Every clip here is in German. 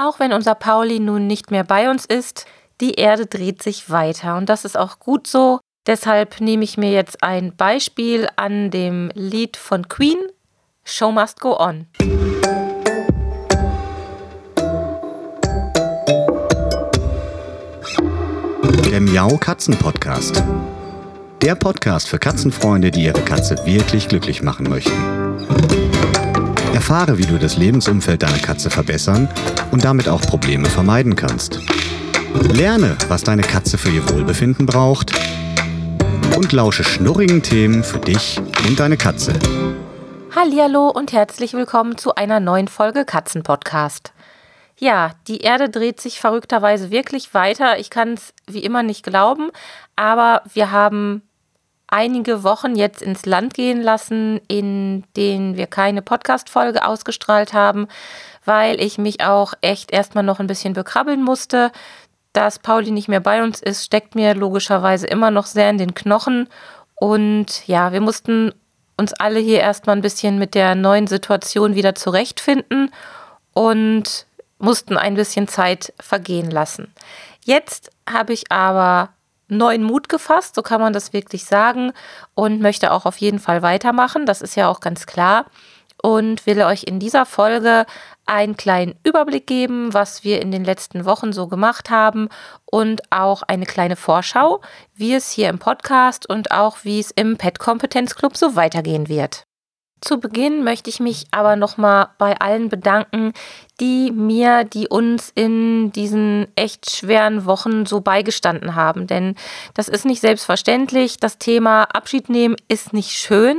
Auch wenn unser Pauli nun nicht mehr bei uns ist, die Erde dreht sich weiter und das ist auch gut so. Deshalb nehme ich mir jetzt ein Beispiel an dem Lied von Queen, Show Must Go On. Der Miau Katzen Podcast. Der Podcast für Katzenfreunde, die ihre Katze wirklich glücklich machen möchten. Erfahre, wie du das Lebensumfeld deiner Katze verbessern und damit auch Probleme vermeiden kannst. Lerne, was deine Katze für ihr Wohlbefinden braucht und lausche schnurrigen Themen für dich und deine Katze. Hallihallo und herzlich willkommen zu einer neuen Folge Katzenpodcast. Ja, die Erde dreht sich verrückterweise wirklich weiter. Ich kann es wie immer nicht glauben, aber wir haben einige Wochen jetzt ins Land gehen lassen, in denen wir keine Podcast-Folge ausgestrahlt haben, weil ich mich auch echt erstmal noch ein bisschen bekrabbeln musste. Dass Pauli nicht mehr bei uns ist, steckt mir logischerweise immer noch sehr in den Knochen. Und ja, wir mussten uns alle hier erstmal ein bisschen mit der neuen Situation wieder zurechtfinden und mussten ein bisschen Zeit vergehen lassen. Jetzt habe ich aber neuen Mut gefasst, so kann man das wirklich sagen, und möchte auch auf jeden Fall weitermachen. Das ist ja auch ganz klar. Und will euch in dieser Folge einen kleinen Überblick geben, was wir in den letzten Wochen so gemacht haben und auch eine kleine Vorschau, wie es hier im Podcast und auch wie es im Pet Kompetenz Club so weitergehen wird. Zu Beginn möchte ich mich aber nochmal bei allen bedanken, die mir, die uns in diesen echt schweren Wochen so beigestanden haben. Denn das ist nicht selbstverständlich. Das Thema Abschied nehmen ist nicht schön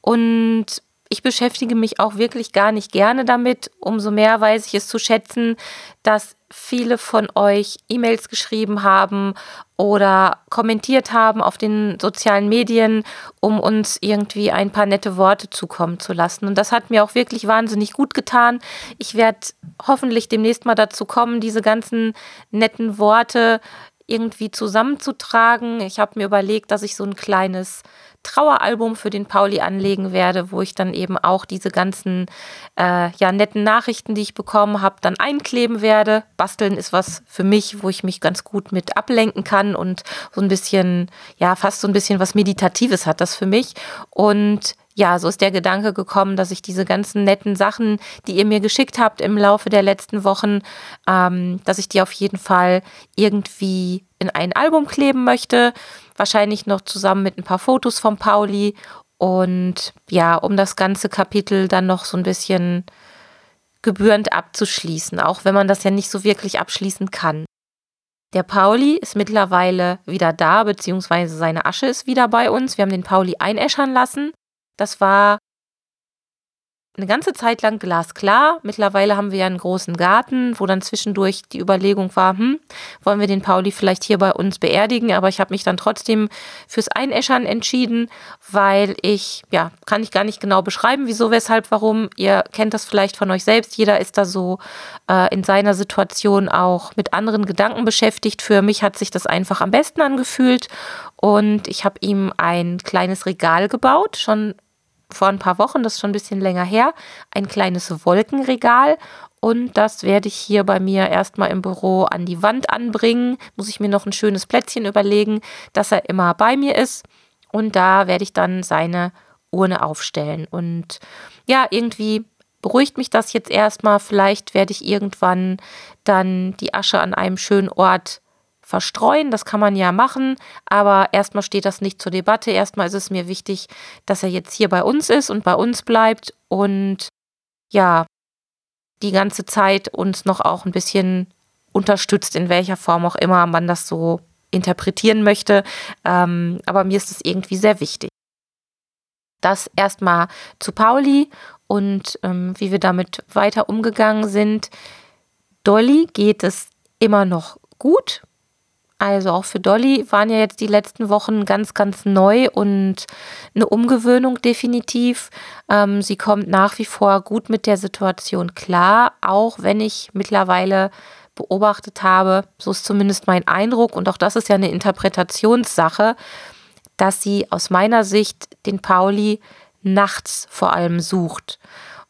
und ich beschäftige mich auch wirklich gar nicht gerne damit. Umso mehr weiß ich es zu schätzen, dass viele von euch E-Mails geschrieben haben oder kommentiert haben auf den sozialen Medien, um uns irgendwie ein paar nette Worte zukommen zu lassen. Und das hat mir auch wirklich wahnsinnig gut getan. Ich werde hoffentlich demnächst mal dazu kommen, diese ganzen netten Worte irgendwie zusammenzutragen. Ich habe mir überlegt, dass ich so ein kleines Traueralbum für den Pauli anlegen werde, wo ich dann eben auch diese ganzen äh, ja, netten Nachrichten, die ich bekommen habe, dann einkleben werde. Basteln ist was für mich, wo ich mich ganz gut mit ablenken kann und so ein bisschen, ja, fast so ein bisschen was Meditatives hat das für mich. Und ja, so ist der Gedanke gekommen, dass ich diese ganzen netten Sachen, die ihr mir geschickt habt im Laufe der letzten Wochen, ähm, dass ich die auf jeden Fall irgendwie in ein Album kleben möchte. Wahrscheinlich noch zusammen mit ein paar Fotos von Pauli. Und ja, um das ganze Kapitel dann noch so ein bisschen gebührend abzuschließen, auch wenn man das ja nicht so wirklich abschließen kann. Der Pauli ist mittlerweile wieder da, beziehungsweise seine Asche ist wieder bei uns. Wir haben den Pauli einäschern lassen. Das war eine ganze Zeit lang glasklar. Mittlerweile haben wir ja einen großen Garten, wo dann zwischendurch die Überlegung war, hm, wollen wir den Pauli vielleicht hier bei uns beerdigen? Aber ich habe mich dann trotzdem fürs Einäschern entschieden, weil ich, ja, kann ich gar nicht genau beschreiben, wieso, weshalb, warum. Ihr kennt das vielleicht von euch selbst. Jeder ist da so äh, in seiner Situation auch mit anderen Gedanken beschäftigt. Für mich hat sich das einfach am besten angefühlt. Und ich habe ihm ein kleines Regal gebaut, schon vor ein paar Wochen, das ist schon ein bisschen länger her, ein kleines Wolkenregal. Und das werde ich hier bei mir erstmal im Büro an die Wand anbringen. Muss ich mir noch ein schönes Plätzchen überlegen, dass er immer bei mir ist. Und da werde ich dann seine Urne aufstellen. Und ja, irgendwie beruhigt mich das jetzt erstmal. Vielleicht werde ich irgendwann dann die Asche an einem schönen Ort verstreuen. Das kann man ja machen, aber erstmal steht das nicht zur Debatte. Erstmal ist es mir wichtig, dass er jetzt hier bei uns ist und bei uns bleibt und ja, die ganze Zeit uns noch auch ein bisschen unterstützt, in welcher Form auch immer man das so interpretieren möchte. Ähm, aber mir ist es irgendwie sehr wichtig. Das erstmal zu Pauli und ähm, wie wir damit weiter umgegangen sind. Dolly geht es immer noch gut. Also auch für Dolly waren ja jetzt die letzten Wochen ganz, ganz neu und eine Umgewöhnung definitiv. Ähm, sie kommt nach wie vor gut mit der Situation klar, auch wenn ich mittlerweile beobachtet habe, so ist zumindest mein Eindruck und auch das ist ja eine Interpretationssache, dass sie aus meiner Sicht den Pauli nachts vor allem sucht.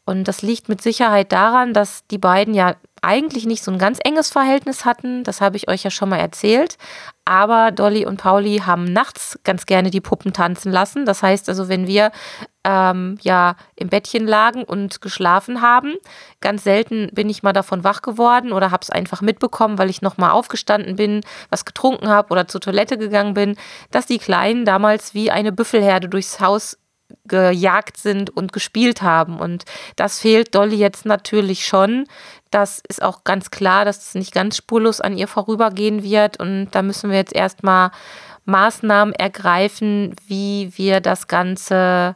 Und das liegt mit Sicherheit daran, dass die beiden ja eigentlich nicht so ein ganz enges Verhältnis hatten. Das habe ich euch ja schon mal erzählt. Aber Dolly und Pauli haben nachts ganz gerne die Puppen tanzen lassen. Das heißt also, wenn wir ähm, ja im Bettchen lagen und geschlafen haben, ganz selten bin ich mal davon wach geworden oder habe es einfach mitbekommen, weil ich nochmal aufgestanden bin, was getrunken habe oder zur Toilette gegangen bin, dass die Kleinen damals wie eine Büffelherde durchs Haus gejagt sind und gespielt haben. Und das fehlt Dolly jetzt natürlich schon. Das ist auch ganz klar, dass es nicht ganz spurlos an ihr vorübergehen wird. Und da müssen wir jetzt erstmal Maßnahmen ergreifen, wie wir das Ganze,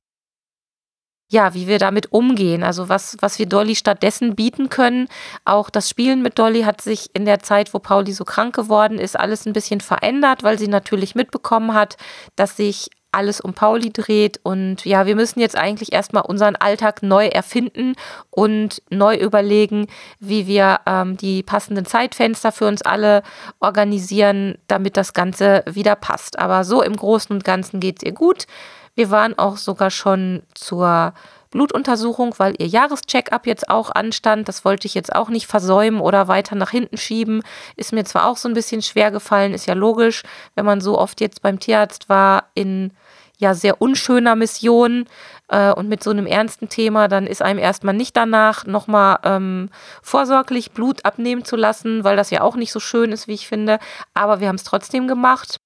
ja, wie wir damit umgehen. Also was, was wir Dolly stattdessen bieten können. Auch das Spielen mit Dolly hat sich in der Zeit, wo Pauli so krank geworden ist, alles ein bisschen verändert, weil sie natürlich mitbekommen hat, dass sich alles um Pauli dreht. Und ja, wir müssen jetzt eigentlich erstmal unseren Alltag neu erfinden und neu überlegen, wie wir ähm, die passenden Zeitfenster für uns alle organisieren, damit das Ganze wieder passt. Aber so im Großen und Ganzen geht es ihr gut. Wir waren auch sogar schon zur Blutuntersuchung, weil ihr Jahrescheckup jetzt auch anstand. Das wollte ich jetzt auch nicht versäumen oder weiter nach hinten schieben. Ist mir zwar auch so ein bisschen schwer gefallen, ist ja logisch, wenn man so oft jetzt beim Tierarzt war in ja sehr unschöner Mission äh, und mit so einem ernsten Thema, dann ist einem erstmal nicht danach, nochmal ähm, vorsorglich Blut abnehmen zu lassen, weil das ja auch nicht so schön ist, wie ich finde. Aber wir haben es trotzdem gemacht.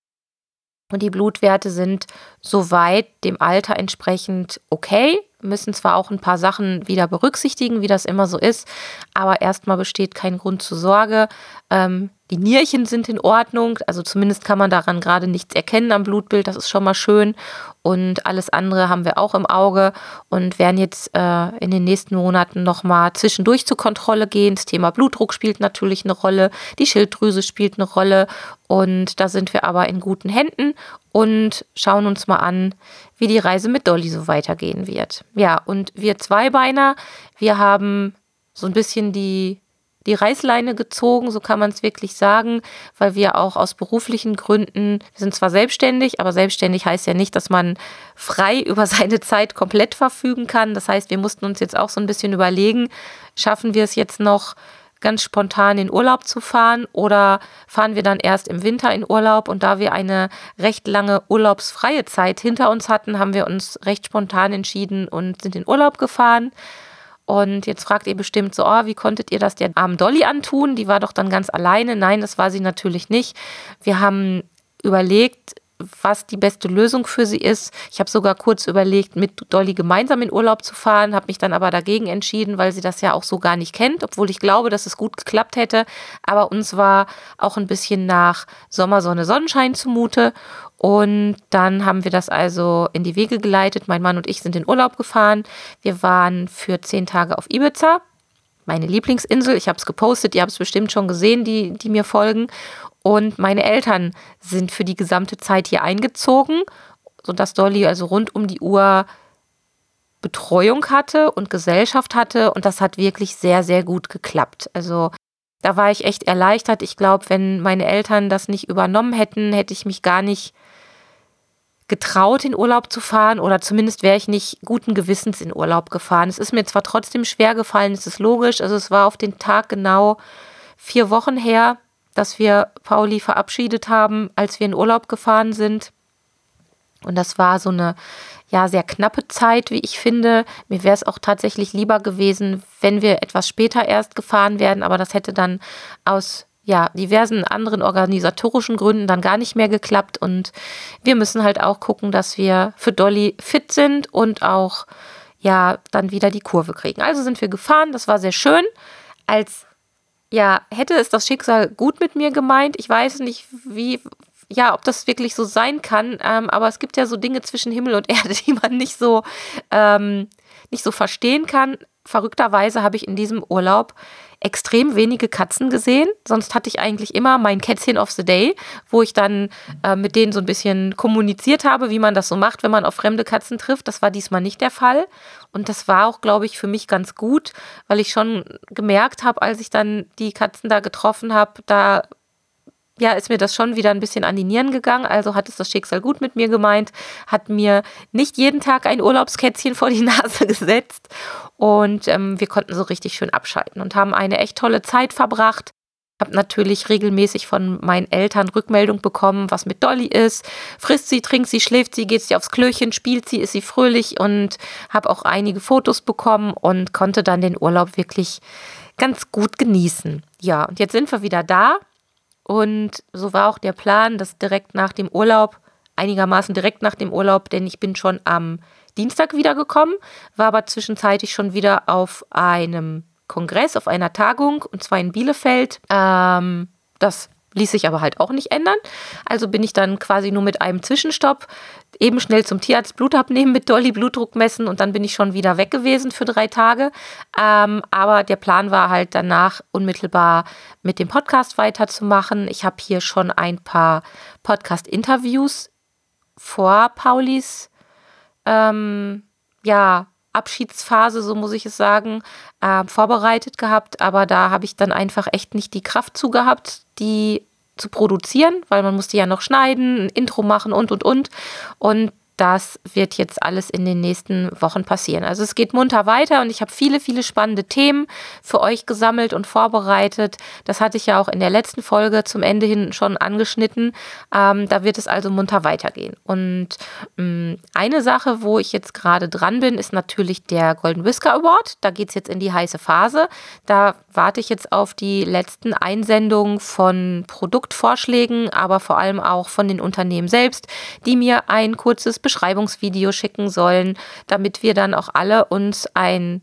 Und die Blutwerte sind soweit dem Alter entsprechend okay müssen zwar auch ein paar Sachen wieder berücksichtigen, wie das immer so ist, aber erstmal besteht kein Grund zur Sorge. Ähm, die Nierchen sind in Ordnung, also zumindest kann man daran gerade nichts erkennen am Blutbild, das ist schon mal schön. Und alles andere haben wir auch im Auge und werden jetzt äh, in den nächsten Monaten nochmal zwischendurch zur Kontrolle gehen. Das Thema Blutdruck spielt natürlich eine Rolle, die Schilddrüse spielt eine Rolle und da sind wir aber in guten Händen und schauen uns mal an, wie die Reise mit Dolly so weitergehen wird. Ja, und wir Zweibeiner, wir haben so ein bisschen die die Reißleine gezogen, so kann man es wirklich sagen, weil wir auch aus beruflichen Gründen, wir sind zwar selbstständig, aber selbstständig heißt ja nicht, dass man frei über seine Zeit komplett verfügen kann. Das heißt, wir mussten uns jetzt auch so ein bisschen überlegen, schaffen wir es jetzt noch, ganz spontan in Urlaub zu fahren oder fahren wir dann erst im Winter in Urlaub und da wir eine recht lange urlaubsfreie Zeit hinter uns hatten, haben wir uns recht spontan entschieden und sind in Urlaub gefahren. Und jetzt fragt ihr bestimmt so, oh, wie konntet ihr das der armen Dolly antun? Die war doch dann ganz alleine. Nein, das war sie natürlich nicht. Wir haben überlegt, was die beste Lösung für sie ist. Ich habe sogar kurz überlegt, mit Dolly gemeinsam in Urlaub zu fahren, habe mich dann aber dagegen entschieden, weil sie das ja auch so gar nicht kennt, obwohl ich glaube, dass es gut geklappt hätte. Aber uns war auch ein bisschen nach Sommersonne, Sonnenschein zumute. Und dann haben wir das also in die Wege geleitet. Mein Mann und ich sind in Urlaub gefahren. Wir waren für zehn Tage auf Ibiza, meine Lieblingsinsel. Ich habe es gepostet, ihr habt es bestimmt schon gesehen, die, die mir folgen. Und meine Eltern sind für die gesamte Zeit hier eingezogen, sodass Dolly also rund um die Uhr Betreuung hatte und Gesellschaft hatte. Und das hat wirklich sehr, sehr gut geklappt. Also da war ich echt erleichtert. Ich glaube, wenn meine Eltern das nicht übernommen hätten, hätte ich mich gar nicht getraut, in Urlaub zu fahren oder zumindest wäre ich nicht guten Gewissens in Urlaub gefahren. Es ist mir zwar trotzdem schwer gefallen, es ist logisch, also es war auf den Tag genau vier Wochen her, dass wir Pauli verabschiedet haben, als wir in Urlaub gefahren sind. Und das war so eine ja sehr knappe Zeit, wie ich finde. Mir wäre es auch tatsächlich lieber gewesen, wenn wir etwas später erst gefahren werden, aber das hätte dann aus ja, diversen anderen organisatorischen Gründen dann gar nicht mehr geklappt. Und wir müssen halt auch gucken, dass wir für Dolly fit sind und auch ja dann wieder die Kurve kriegen. Also sind wir gefahren, das war sehr schön. Als ja, hätte es das Schicksal gut mit mir gemeint. Ich weiß nicht, wie, ja, ob das wirklich so sein kann, ähm, aber es gibt ja so Dinge zwischen Himmel und Erde, die man nicht so, ähm, nicht so verstehen kann. Verrückterweise habe ich in diesem Urlaub extrem wenige Katzen gesehen. Sonst hatte ich eigentlich immer mein Kätzchen of the Day, wo ich dann äh, mit denen so ein bisschen kommuniziert habe, wie man das so macht, wenn man auf fremde Katzen trifft. Das war diesmal nicht der Fall. Und das war auch, glaube ich, für mich ganz gut, weil ich schon gemerkt habe, als ich dann die Katzen da getroffen habe, da ja, ist mir das schon wieder ein bisschen an die Nieren gegangen. Also hat es das Schicksal gut mit mir gemeint, hat mir nicht jeden Tag ein Urlaubskätzchen vor die Nase gesetzt. Und ähm, wir konnten so richtig schön abschalten und haben eine echt tolle Zeit verbracht. Habe natürlich regelmäßig von meinen Eltern Rückmeldung bekommen, was mit Dolly ist. Frisst sie, trinkt sie, schläft sie, geht sie aufs Klöchen, spielt sie, ist sie fröhlich und habe auch einige Fotos bekommen und konnte dann den Urlaub wirklich ganz gut genießen. Ja, und jetzt sind wir wieder da und so war auch der Plan, dass direkt nach dem Urlaub, einigermaßen direkt nach dem Urlaub, denn ich bin schon am Dienstag wiedergekommen, war aber zwischenzeitlich schon wieder auf einem Kongress, auf einer Tagung, und zwar in Bielefeld. Ähm, das ließ sich aber halt auch nicht ändern. Also bin ich dann quasi nur mit einem Zwischenstopp eben schnell zum Tierarzt Blut abnehmen mit Dolly Blutdruck messen und dann bin ich schon wieder weg gewesen für drei Tage. Ähm, aber der Plan war halt danach unmittelbar mit dem Podcast weiterzumachen. Ich habe hier schon ein paar Podcast-Interviews vor Paulis ähm, ja, Abschiedsphase, so muss ich es sagen, äh, vorbereitet gehabt. Aber da habe ich dann einfach echt nicht die Kraft zu gehabt, die zu produzieren, weil man musste ja noch schneiden, ein Intro machen und und und. Und das wird jetzt alles in den nächsten Wochen passieren. Also es geht munter weiter und ich habe viele, viele spannende Themen für euch gesammelt und vorbereitet. Das hatte ich ja auch in der letzten Folge zum Ende hin schon angeschnitten. Ähm, da wird es also munter weitergehen. Und ähm, eine Sache, wo ich jetzt gerade dran bin, ist natürlich der Golden Whisker Award. Da geht es jetzt in die heiße Phase. Da warte ich jetzt auf die letzten Einsendungen von Produktvorschlägen, aber vor allem auch von den Unternehmen selbst, die mir ein kurzes Beschreibungsvideo schicken sollen, damit wir dann auch alle uns ein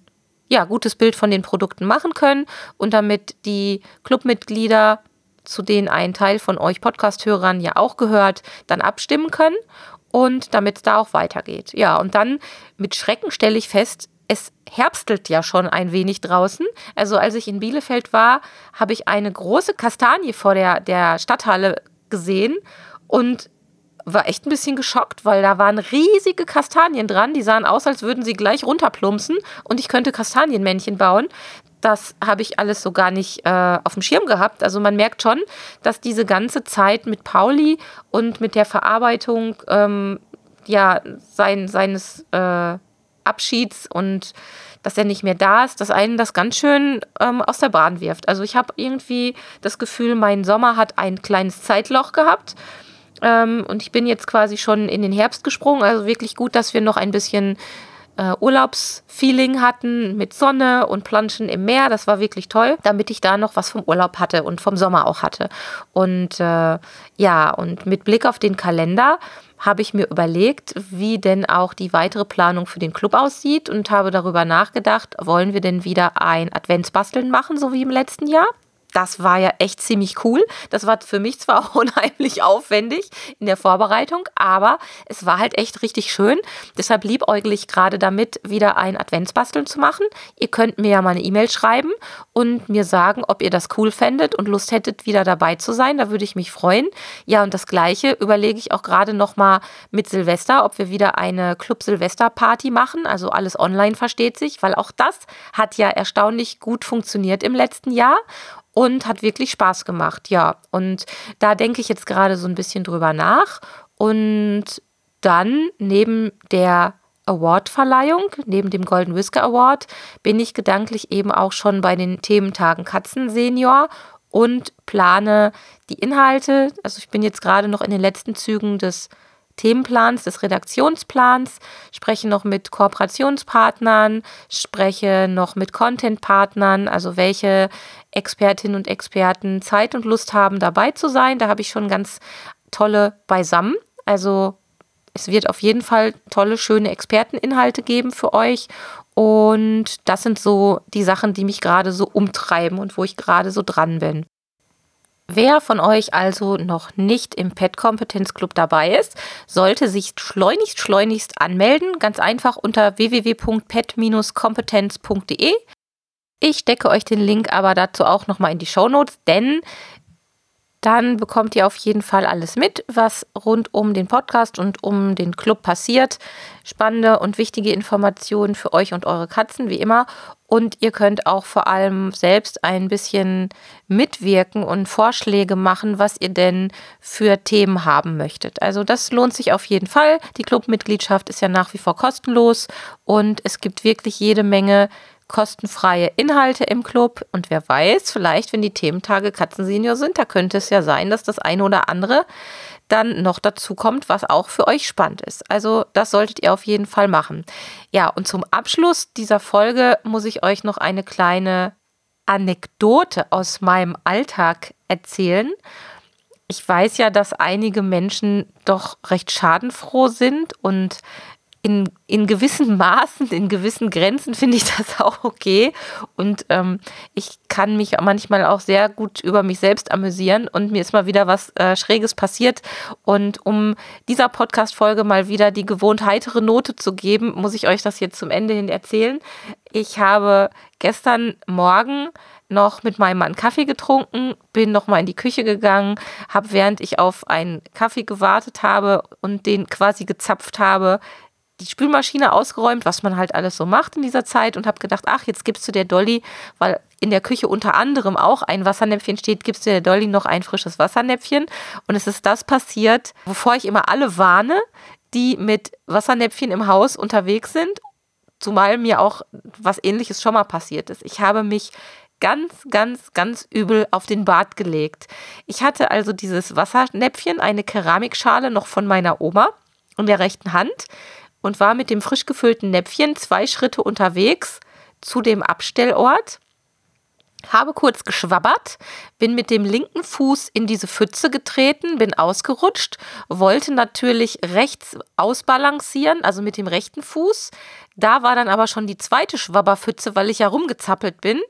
ja, gutes Bild von den Produkten machen können und damit die Clubmitglieder, zu denen ein Teil von euch Podcast-Hörern ja auch gehört, dann abstimmen können und damit es da auch weitergeht. Ja, und dann mit Schrecken stelle ich fest, es herbstelt ja schon ein wenig draußen. Also als ich in Bielefeld war, habe ich eine große Kastanie vor der, der Stadthalle gesehen und war echt ein bisschen geschockt, weil da waren riesige Kastanien dran. Die sahen aus, als würden sie gleich runterplumpsen und ich könnte Kastanienmännchen bauen. Das habe ich alles so gar nicht äh, auf dem Schirm gehabt. Also man merkt schon, dass diese ganze Zeit mit Pauli und mit der Verarbeitung ähm, ja, sein, seines äh, Abschieds und dass er nicht mehr da ist, dass einen das ganz schön ähm, aus der Bahn wirft. Also ich habe irgendwie das Gefühl, mein Sommer hat ein kleines Zeitloch gehabt ähm, und ich bin jetzt quasi schon in den Herbst gesprungen. Also wirklich gut, dass wir noch ein bisschen äh, Urlaubsfeeling hatten mit Sonne und Planschen im Meer. Das war wirklich toll, damit ich da noch was vom Urlaub hatte und vom Sommer auch hatte. Und äh, ja, und mit Blick auf den Kalender habe ich mir überlegt, wie denn auch die weitere Planung für den Club aussieht und habe darüber nachgedacht, wollen wir denn wieder ein Adventsbasteln machen, so wie im letzten Jahr? Das war ja echt ziemlich cool. Das war für mich zwar auch unheimlich aufwendig in der Vorbereitung, aber es war halt echt richtig schön. Deshalb liebäugle ich gerade damit, wieder ein Adventsbasteln zu machen. Ihr könnt mir ja mal eine E-Mail schreiben und mir sagen, ob ihr das cool fändet und Lust hättet, wieder dabei zu sein. Da würde ich mich freuen. Ja, und das Gleiche überlege ich auch gerade nochmal mit Silvester, ob wir wieder eine Club-Silvester-Party machen. Also alles online versteht sich, weil auch das hat ja erstaunlich gut funktioniert im letzten Jahr und hat wirklich Spaß gemacht, ja. Und da denke ich jetzt gerade so ein bisschen drüber nach. Und dann neben der Awardverleihung, neben dem Golden Whisker Award, bin ich gedanklich eben auch schon bei den Thementagen Katzen Senior und plane die Inhalte. Also ich bin jetzt gerade noch in den letzten Zügen des Themenplans, des Redaktionsplans, spreche noch mit Kooperationspartnern, spreche noch mit Contentpartnern, also welche Expertinnen und Experten Zeit und Lust haben, dabei zu sein. Da habe ich schon ganz tolle beisammen. Also es wird auf jeden Fall tolle, schöne Experteninhalte geben für euch. Und das sind so die Sachen, die mich gerade so umtreiben und wo ich gerade so dran bin. Wer von euch also noch nicht im Pet Kompetenz Club dabei ist, sollte sich schleunigst schleunigst anmelden, ganz einfach unter www.pet-kompetenz.de. Ich stecke euch den Link aber dazu auch nochmal in die Show Notes, denn dann bekommt ihr auf jeden Fall alles mit, was rund um den Podcast und um den Club passiert. Spannende und wichtige Informationen für euch und eure Katzen, wie immer. Und ihr könnt auch vor allem selbst ein bisschen mitwirken und Vorschläge machen, was ihr denn für Themen haben möchtet. Also das lohnt sich auf jeden Fall. Die Clubmitgliedschaft ist ja nach wie vor kostenlos und es gibt wirklich jede Menge kostenfreie Inhalte im Club. Und wer weiß, vielleicht, wenn die Thementage Katzensenior sind, da könnte es ja sein, dass das eine oder andere dann noch dazu kommt, was auch für euch spannend ist. Also das solltet ihr auf jeden Fall machen. Ja, und zum Abschluss dieser Folge muss ich euch noch eine kleine Anekdote aus meinem Alltag erzählen. Ich weiß ja, dass einige Menschen doch recht schadenfroh sind und in, in gewissen Maßen, in gewissen Grenzen finde ich das auch okay. Und ähm, ich kann mich manchmal auch sehr gut über mich selbst amüsieren und mir ist mal wieder was äh, Schräges passiert. Und um dieser Podcast-Folge mal wieder die gewohnt heitere Note zu geben, muss ich euch das jetzt zum Ende hin erzählen. Ich habe gestern Morgen noch mit meinem Mann Kaffee getrunken, bin noch mal in die Küche gegangen, habe während ich auf einen Kaffee gewartet habe und den quasi gezapft habe, die Spülmaschine ausgeräumt, was man halt alles so macht in dieser Zeit und habe gedacht, ach, jetzt gibst du der Dolly, weil in der Küche unter anderem auch ein Wassernäpfchen steht, gibst du der Dolly noch ein frisches Wassernäpfchen. Und es ist das passiert, wovor ich immer alle warne, die mit Wassernäpfchen im Haus unterwegs sind, zumal mir auch was ähnliches schon mal passiert ist. Ich habe mich ganz, ganz, ganz übel auf den Bart gelegt. Ich hatte also dieses Wassernäpfchen, eine Keramikschale noch von meiner Oma in der rechten Hand und war mit dem frisch gefüllten Näpfchen zwei Schritte unterwegs zu dem Abstellort, habe kurz geschwabbert, bin mit dem linken Fuß in diese Pfütze getreten, bin ausgerutscht, wollte natürlich rechts ausbalancieren, also mit dem rechten Fuß. Da war dann aber schon die zweite Schwabberpfütze, weil ich ja rumgezappelt bin.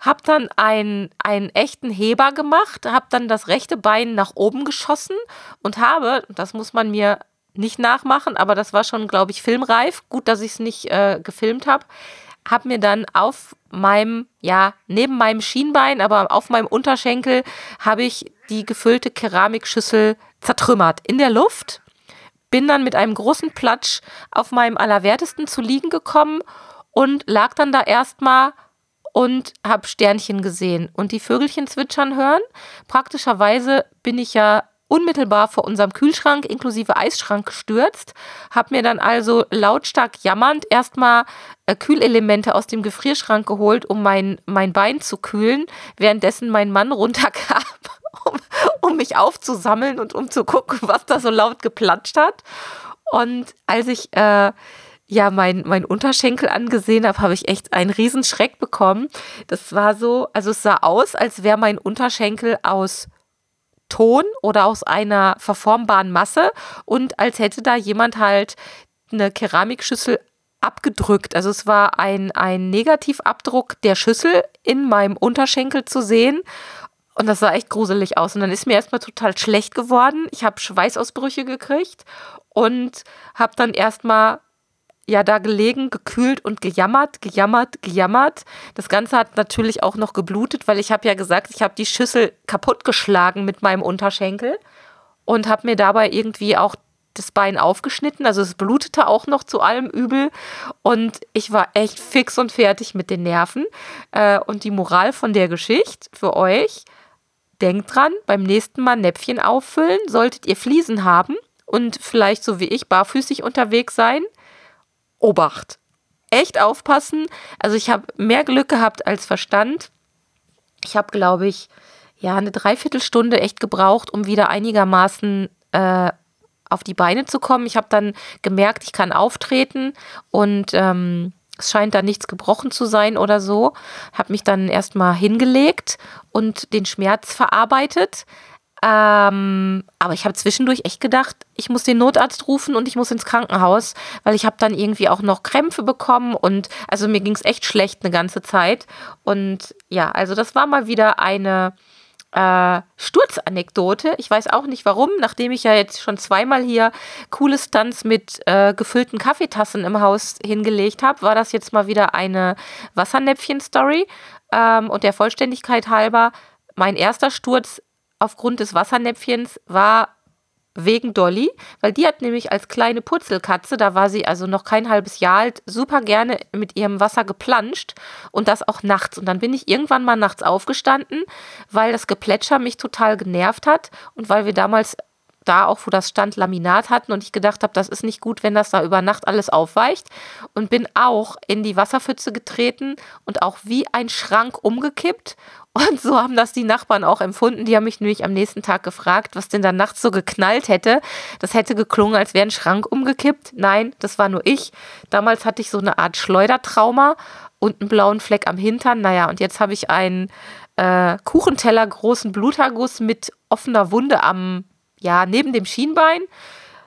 Hab dann einen, einen echten Heber gemacht, hab dann das rechte Bein nach oben geschossen und habe, das muss man mir nicht nachmachen, aber das war schon, glaube ich, filmreif. Gut, dass ich es nicht äh, gefilmt habe. Habe mir dann auf meinem, ja, neben meinem Schienbein, aber auf meinem Unterschenkel, habe ich die gefüllte Keramikschüssel zertrümmert in der Luft. Bin dann mit einem großen Platsch auf meinem Allerwertesten zu liegen gekommen und lag dann da erstmal und habe Sternchen gesehen und die Vögelchen zwitschern hören. Praktischerweise bin ich ja unmittelbar vor unserem Kühlschrank inklusive Eisschrank gestürzt, habe mir dann also lautstark jammernd erstmal äh, Kühlelemente aus dem Gefrierschrank geholt, um mein, mein Bein zu kühlen, währenddessen mein Mann runterkam, um, um mich aufzusammeln und um zu gucken, was da so laut geplatscht hat. Und als ich äh, ja mein, mein Unterschenkel angesehen habe, habe ich echt einen Riesenschreck bekommen. Das war so, also es sah aus, als wäre mein Unterschenkel aus Ton oder aus einer verformbaren Masse und als hätte da jemand halt eine Keramikschüssel abgedrückt. Also es war ein, ein Negativabdruck der Schüssel in meinem Unterschenkel zu sehen. Und das sah echt gruselig aus. Und dann ist mir erstmal total schlecht geworden. Ich habe Schweißausbrüche gekriegt und habe dann erstmal ja da gelegen, gekühlt und gejammert, gejammert, gejammert. Das Ganze hat natürlich auch noch geblutet, weil ich habe ja gesagt, ich habe die Schüssel kaputtgeschlagen mit meinem Unterschenkel und habe mir dabei irgendwie auch das Bein aufgeschnitten. Also es blutete auch noch zu allem übel und ich war echt fix und fertig mit den Nerven. Äh, und die Moral von der Geschichte für euch, denkt dran, beim nächsten Mal Näpfchen auffüllen, solltet ihr Fliesen haben und vielleicht so wie ich barfüßig unterwegs sein Obacht. Echt aufpassen. Also ich habe mehr Glück gehabt als Verstand. Ich habe, glaube ich, ja, eine Dreiviertelstunde echt gebraucht, um wieder einigermaßen äh, auf die Beine zu kommen. Ich habe dann gemerkt, ich kann auftreten und ähm, es scheint da nichts gebrochen zu sein oder so. Habe mich dann erstmal hingelegt und den Schmerz verarbeitet. Ähm, aber ich habe zwischendurch echt gedacht, ich muss den Notarzt rufen und ich muss ins Krankenhaus, weil ich habe dann irgendwie auch noch Krämpfe bekommen und also mir ging es echt schlecht eine ganze Zeit. Und ja, also das war mal wieder eine äh, Sturzanekdote. Ich weiß auch nicht warum, nachdem ich ja jetzt schon zweimal hier coole Stunts mit äh, gefüllten Kaffeetassen im Haus hingelegt habe, war das jetzt mal wieder eine Wassernäpfchen-Story. Ähm, und der Vollständigkeit halber, mein erster Sturz aufgrund des Wassernäpfchens war wegen Dolly, weil die hat nämlich als kleine Putzelkatze, da war sie also noch kein halbes Jahr alt, super gerne mit ihrem Wasser geplanscht und das auch nachts. Und dann bin ich irgendwann mal nachts aufgestanden, weil das Geplätscher mich total genervt hat und weil wir damals da auch, wo das stand, Laminat hatten und ich gedacht habe, das ist nicht gut, wenn das da über Nacht alles aufweicht und bin auch in die Wasserpfütze getreten und auch wie ein Schrank umgekippt und so haben das die Nachbarn auch empfunden. Die haben mich nämlich am nächsten Tag gefragt, was denn da nachts so geknallt hätte. Das hätte geklungen, als wäre ein Schrank umgekippt. Nein, das war nur ich. Damals hatte ich so eine Art Schleudertrauma und einen blauen Fleck am Hintern. Naja, und jetzt habe ich einen äh, Kuchenteller großen Bluterguss mit offener Wunde am, ja, neben dem Schienbein.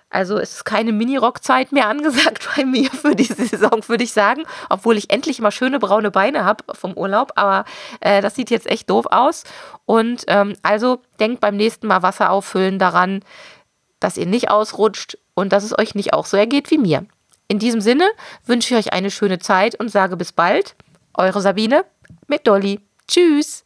Also es ist keine Mini-Rock-Zeit mehr angesagt bei mir für die Saison, würde ich sagen. Obwohl ich endlich mal schöne braune Beine habe vom Urlaub. Aber äh, das sieht jetzt echt doof aus. Und ähm, also denkt beim nächsten Mal Wasser auffüllen daran, dass ihr nicht ausrutscht und dass es euch nicht auch so ergeht wie mir. In diesem Sinne wünsche ich euch eine schöne Zeit und sage bis bald. Eure Sabine mit Dolly. Tschüss.